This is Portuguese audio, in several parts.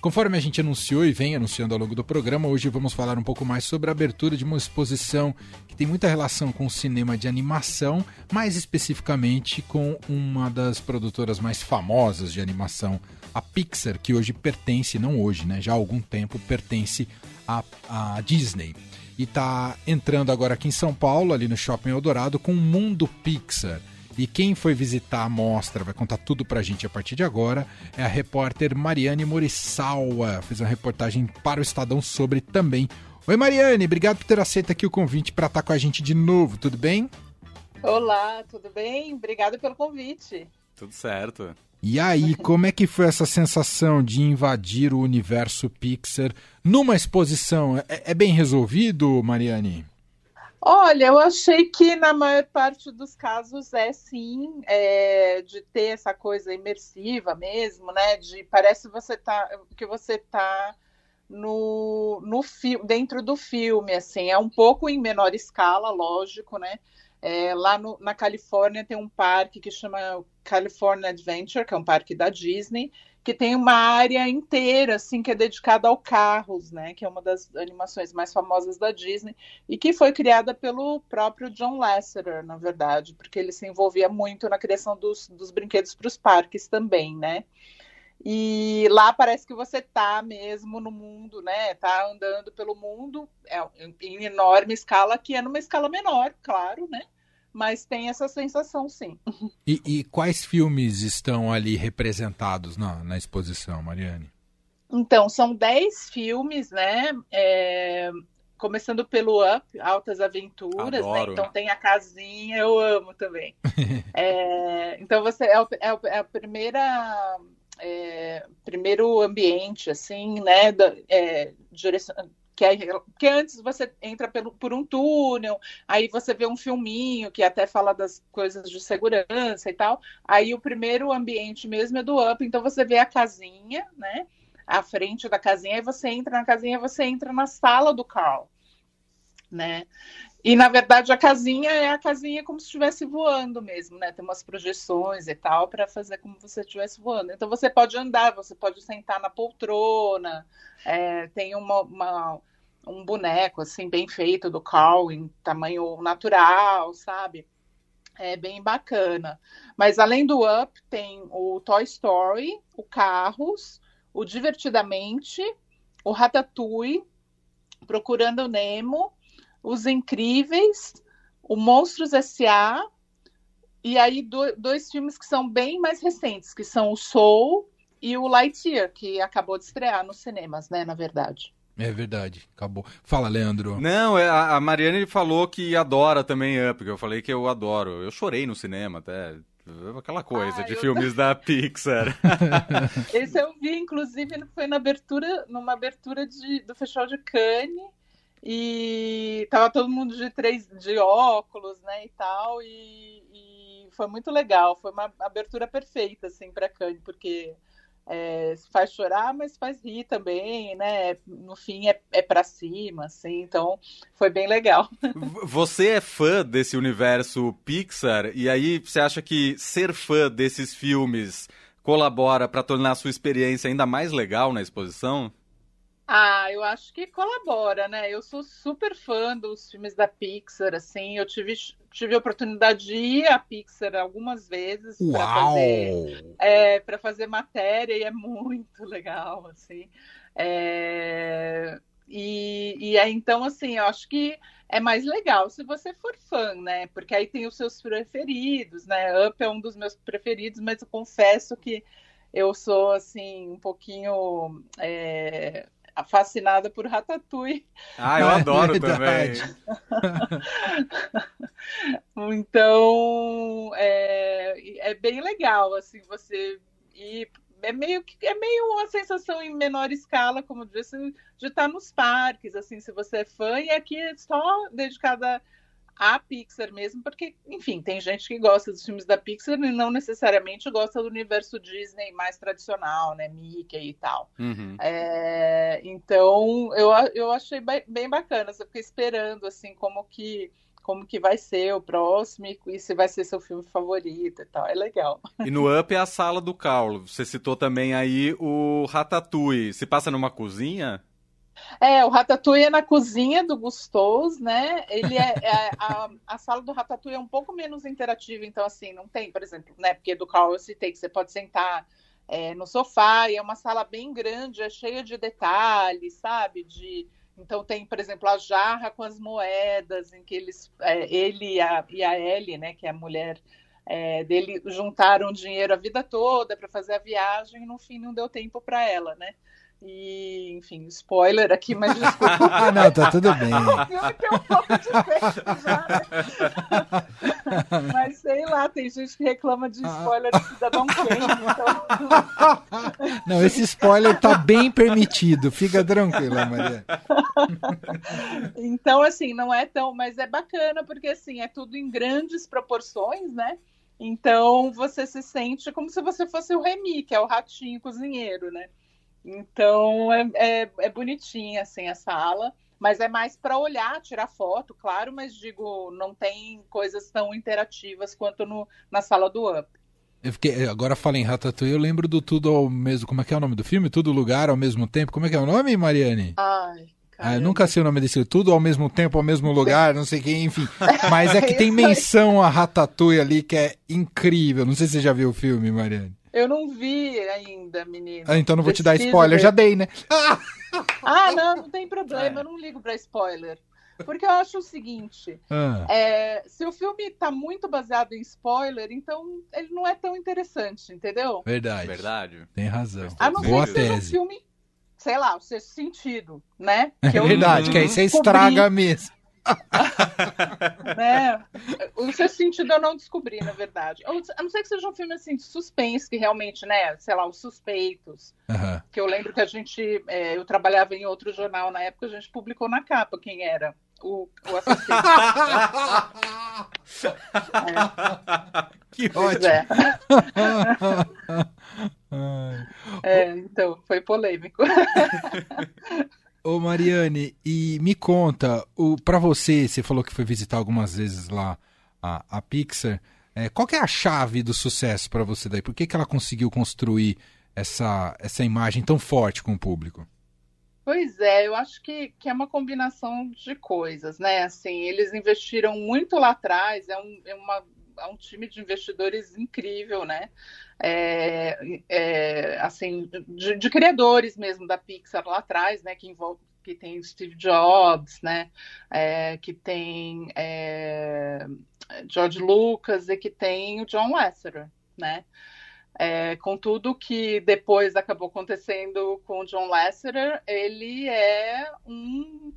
Conforme a gente anunciou e vem anunciando ao longo do programa, hoje vamos falar um pouco mais sobre a abertura de uma exposição que tem muita relação com o cinema de animação, mais especificamente com uma das produtoras mais famosas de animação, a Pixar, que hoje pertence, não hoje, né, já há algum tempo pertence à, à Disney. E está entrando agora aqui em São Paulo, ali no Shopping Eldorado, com o Mundo Pixar. E quem foi visitar a mostra, vai contar tudo pra gente a partir de agora, é a repórter Mariane Morissawa. Fez uma reportagem para o Estadão sobre também. Oi, Mariane, obrigado por ter aceito aqui o convite para estar com a gente de novo, tudo bem? Olá, tudo bem? Obrigada pelo convite. Tudo certo. E aí, como é que foi essa sensação de invadir o universo Pixar numa exposição? É, é bem resolvido, Mariane? Olha, eu achei que na maior parte dos casos é sim, é, de ter essa coisa imersiva mesmo, né? De parece você tá, que você tá no, no dentro do filme, assim, é um pouco em menor escala, lógico, né? É, lá no, na Califórnia tem um parque que chama California Adventure, que é um parque da Disney, que tem uma área inteira assim que é dedicada ao carros, né, que é uma das animações mais famosas da Disney e que foi criada pelo próprio John Lasseter, na verdade, porque ele se envolvia muito na criação dos, dos brinquedos para os parques também, né? E lá parece que você tá mesmo no mundo, né? Tá andando pelo mundo é, em enorme escala, que é numa escala menor, claro, né? Mas tem essa sensação sim. E, e quais filmes estão ali representados na, na exposição, Mariane? Então, são dez filmes, né? É, começando pelo Up, Altas Aventuras, né? Então tem a casinha, eu amo também. é, então você é, é, é a primeira é, primeiro ambiente, assim, né? Da, é, que, é, que antes você entra pelo, por um túnel, aí você vê um filminho que até fala das coisas de segurança e tal. Aí o primeiro ambiente mesmo é do Up, então você vê a casinha, né? À frente da casinha, aí você entra na casinha, você entra na sala do Carl, né? E na verdade a casinha é a casinha como se estivesse voando mesmo, né? Tem umas projeções e tal para fazer como você estivesse voando. Então você pode andar, você pode sentar na poltrona, é, tem uma, uma, um boneco assim bem feito do Carl em tamanho natural, sabe? É bem bacana. Mas além do Up, tem o Toy Story, o Carros, o Divertidamente, o Ratatouille, Procurando Nemo, Os Incríveis, o Monstros S.A. E aí do, dois filmes que são bem mais recentes, que são o Soul e o Lightyear, que acabou de estrear nos cinemas, né, na verdade. É verdade, acabou. Fala, Leandro. Não, é, a Mariane falou que adora também Up, que eu falei que eu adoro. Eu chorei no cinema até. Aquela coisa ah, de filmes da Pixar. Esse eu vi, inclusive, foi na abertura, numa abertura de, do Festival de Cannes. E tava todo mundo de três de óculos, né, e tal, e, e foi muito legal. Foi uma abertura perfeita, assim, para Cannes, porque é, faz chorar, mas faz rir também, né? No fim é, é para cima, assim, então foi bem legal. Você é fã desse universo Pixar e aí você acha que ser fã desses filmes colabora para tornar a sua experiência ainda mais legal na exposição? Ah, eu acho que colabora, né? Eu sou super fã dos filmes da Pixar, assim, eu tive, tive a oportunidade de ir à Pixar algumas vezes para fazer, é, fazer matéria e é muito legal, assim. É, e, e aí, então, assim, eu acho que é mais legal se você for fã, né? Porque aí tem os seus preferidos, né? Up é um dos meus preferidos, mas eu confesso que eu sou, assim, um pouquinho. É, fascinada por Ratatouille. Ah, eu é adoro também. então, é, é bem legal, assim, você ir é meio que é meio uma sensação em menor escala, como disse, de estar nos parques, assim, se você é fã, e aqui é só dedicada a Pixar mesmo, porque, enfim, tem gente que gosta dos filmes da Pixar e não necessariamente gosta do universo Disney mais tradicional, né? Mickey e tal. Uhum. É, então, eu, eu achei bem bacana, eu fiquei esperando, assim, como que como que vai ser o próximo e se vai ser seu filme favorito e tal. É legal. E no Up é a sala do Caulo. Você citou também aí o Ratatouille. Se passa numa cozinha? É, o Ratatouille é na cozinha do Gustoso, né? Ele é, é a, a, sala do Ratatouille é um pouco menos interativa, então assim, não tem, por exemplo, né? Porque do Carl eu citei que você pode sentar é, no sofá e é uma sala bem grande, é cheia de detalhes, sabe? De então tem, por exemplo, a jarra com as moedas, em que eles, é, ele e a, e a Ellie, né, que é a mulher é, dele, juntaram dinheiro a vida toda para fazer a viagem e no fim não deu tempo para ela, né? E, enfim, spoiler aqui, mas desculpa. ah, não, tá tudo bem. o filme tem um pouco de já, né? Mas sei lá, tem gente que reclama de spoiler de Cidadão Kane. Então... Não, esse spoiler tá bem permitido, fica tranquila, Maria. Então, assim, não é tão, mas é bacana, porque assim, é tudo em grandes proporções, né? Então você se sente como se você fosse o Remy, que é o ratinho cozinheiro, né? Então é, é, é bonitinha assim a sala, mas é mais para olhar, tirar foto, claro, mas digo, não tem coisas tão interativas quanto no, na sala do Up. Eu fiquei, agora fala em Ratatouille, eu lembro do Tudo ao mesmo. Como é que é o nome do filme? Tudo Lugar ao mesmo tempo. Como é que é o nome, Mariane? Ai. Ah, eu nunca sei o nome desse. Tudo ao mesmo tempo, ao mesmo lugar, não sei quem, enfim. Mas é que tem menção a Ratatouille ali que é incrível. Não sei se você já viu o filme, Mariane. Eu não vi ainda, menino. Ah, então não vou te dar spoiler, ver. já dei, né? Ah, não, não tem problema, é. eu não ligo pra spoiler. Porque eu acho o seguinte: ah. é, se o filme tá muito baseado em spoiler, então ele não é tão interessante, entendeu? Verdade. Verdade. Tem razão. A não Boa ser que seja um filme, sei lá, o sexto sentido, né? Que é verdade, que aí você estraga mesmo. né? O seu sentido eu não descobri, na verdade. A não ser que seja um filme assim de suspense, que realmente, né? Sei lá, os suspeitos. Uhum. Que eu lembro que a gente. É, eu trabalhava em outro jornal na época, a gente publicou na capa quem era o, o assassino. é. Que ótimo! É. é, então, foi polêmico. Ô Mariane, e me conta, para você, você falou que foi visitar algumas vezes lá a, a Pixar, é, qual é a chave do sucesso para você daí? Por que, que ela conseguiu construir essa, essa imagem tão forte com o público? Pois é, eu acho que, que é uma combinação de coisas, né? Assim, eles investiram muito lá atrás, é, um, é, uma, é um time de investidores incrível, né? é, é, assim, de, de, criadores mesmo da Pixar lá atrás, né, que envolve que tem Steve Jobs, né, é, que tem é, George Lucas e que tem o John Lasseter, né, é, com tudo que depois acabou acontecendo com o John Lasseter, ele é um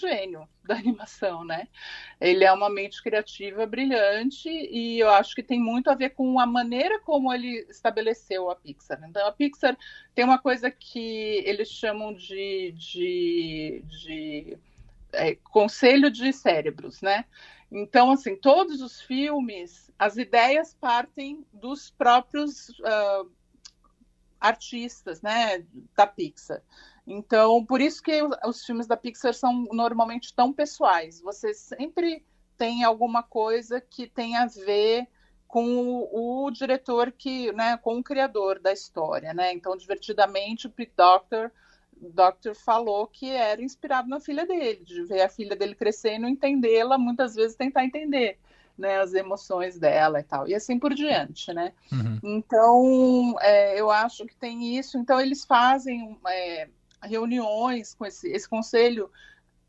gênio da animação, né? Ele é uma mente criativa brilhante e eu acho que tem muito a ver com a maneira como ele estabeleceu a Pixar. Então, a Pixar tem uma coisa que eles chamam de, de, de é, conselho de cérebros, né? Então, assim, todos os filmes, as ideias partem dos próprios uh, artistas, né, da Pixar. Então, por isso que os filmes da Pixar são normalmente tão pessoais. Você sempre tem alguma coisa que tem a ver com o, o diretor que, né, com o criador da história, né? Então, divertidamente, o Pete Doctor, Doctor falou que era inspirado na filha dele, de ver a filha dele crescer e não entendê-la, muitas vezes tentar entender. Né, as emoções dela e tal, e assim por diante, né? Uhum. Então, é, eu acho que tem isso. Então, eles fazem é, reuniões com esse, esse conselho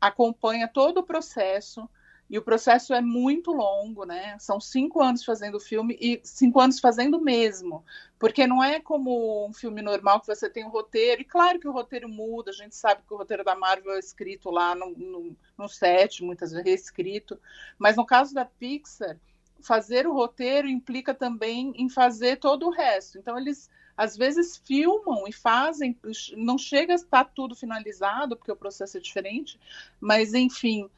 acompanha todo o processo e o processo é muito longo, né? São cinco anos fazendo o filme e cinco anos fazendo mesmo, porque não é como um filme normal que você tem um roteiro, e claro que o roteiro muda, a gente sabe que o roteiro da Marvel é escrito lá no, no, no set, muitas vezes reescrito, mas no caso da Pixar, fazer o roteiro implica também em fazer todo o resto. Então, eles às vezes filmam e fazem, não chega a estar tudo finalizado, porque o processo é diferente, mas enfim,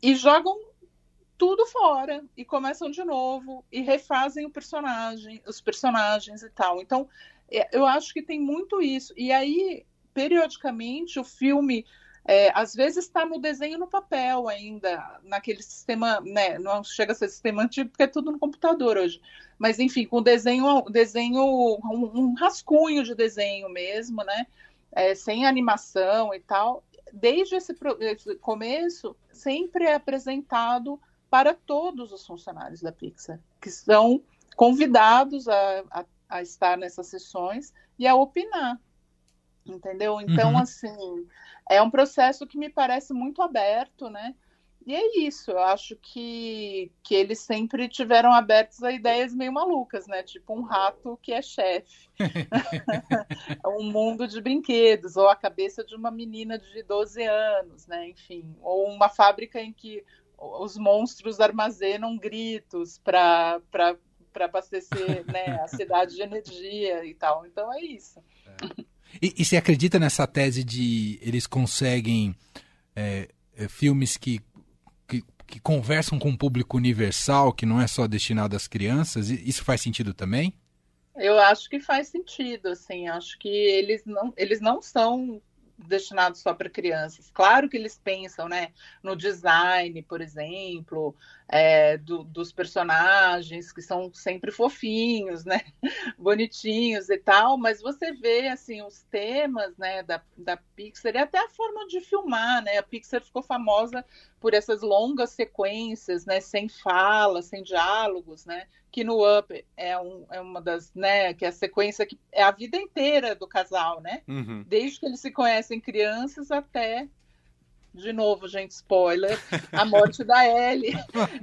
e jogam tudo fora e começam de novo e refazem o personagem, os personagens e tal. Então, é, eu acho que tem muito isso. E aí, periodicamente, o filme é, às vezes está no desenho no papel ainda, naquele sistema, né, não chega a ser sistema antigo porque é tudo no computador hoje, mas enfim, com desenho, desenho um, rascunho de desenho mesmo, né, é, sem animação e tal, desde esse, esse começo, sempre é apresentado para todos os funcionários da Pixar, que são convidados a, a, a estar nessas sessões e a opinar entendeu? Então, uhum. assim, é um processo que me parece muito aberto, né? E é isso, eu acho que, que eles sempre tiveram abertos a ideias meio malucas, né? Tipo um rato que é chefe, um mundo de brinquedos, ou a cabeça de uma menina de 12 anos, né? Enfim, ou uma fábrica em que os monstros armazenam gritos para abastecer né, a cidade de energia e tal. Então é isso. E, e você acredita nessa tese de eles conseguem é, é, filmes que, que, que, conversam com um público universal, que não é só destinado às crianças? Isso faz sentido também? Eu acho que faz sentido, assim, acho que eles não, eles não são destinados só para crianças. Claro que eles pensam, né, no design, por exemplo, é, do, dos personagens que são sempre fofinhos, né, bonitinhos e tal. Mas você vê assim os temas, né, da, da Pixar e até a forma de filmar, né. A Pixar ficou famosa por essas longas sequências, né, sem fala, sem diálogos, né que no Up é, um, é uma das, né, que é a sequência que é a vida inteira do casal, né? Uhum. Desde que eles se conhecem crianças até, de novo, gente, spoiler, a morte da Ellie.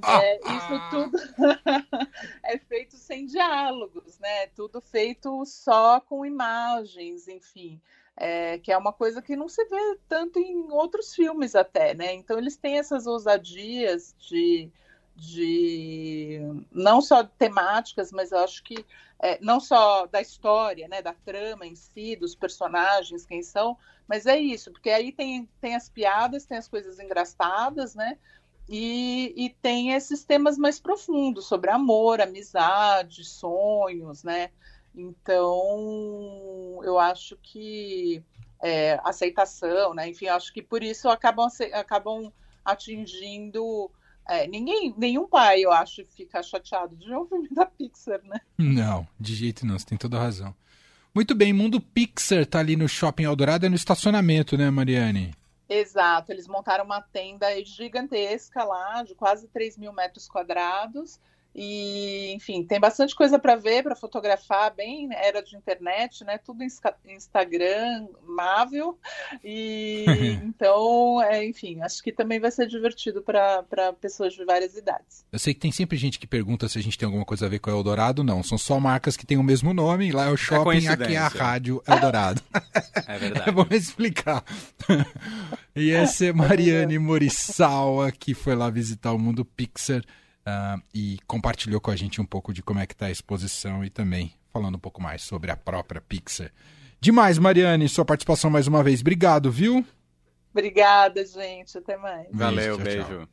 É, isso tudo é feito sem diálogos, né? Tudo feito só com imagens, enfim. É, que é uma coisa que não se vê tanto em outros filmes até, né? Então eles têm essas ousadias de de não só temáticas, mas eu acho que é, não só da história, né, da trama em si, dos personagens, quem são, mas é isso, porque aí tem, tem as piadas, tem as coisas engraçadas, né, e, e tem esses temas mais profundos sobre amor, amizade, sonhos, né, então eu acho que é, aceitação, né, enfim, acho que por isso acabam, acabam atingindo é, ninguém, nenhum pai, eu acho, fica chateado de um filme da Pixar, né? Não, de jeito não, você tem toda a razão. Muito bem, Mundo Pixar tá ali no Shopping Eldorado, é no estacionamento, né, Mariane? Exato, eles montaram uma tenda gigantesca lá, de quase 3 mil metros quadrados, e, enfim, tem bastante coisa para ver, para fotografar, bem era de internet, né? Tudo Instagram, mável. E então, é, enfim, acho que também vai ser divertido para pessoas de várias idades. Eu sei que tem sempre gente que pergunta se a gente tem alguma coisa a ver com o Eldorado. Não, são só marcas que têm o mesmo nome. Lá é o é shopping, é aqui é a rádio Eldorado. é verdade. Vamos explicar. e essa é Mariane Morissawa, que foi lá visitar o Mundo Pixar uh, e compartilhou com a gente um pouco de como é que está a exposição e também falando um pouco mais sobre a própria Pixar. Demais, Mariane, sua participação mais uma vez. Obrigado, viu? Obrigada, gente. Até mais. Valeu, beijo. beijo.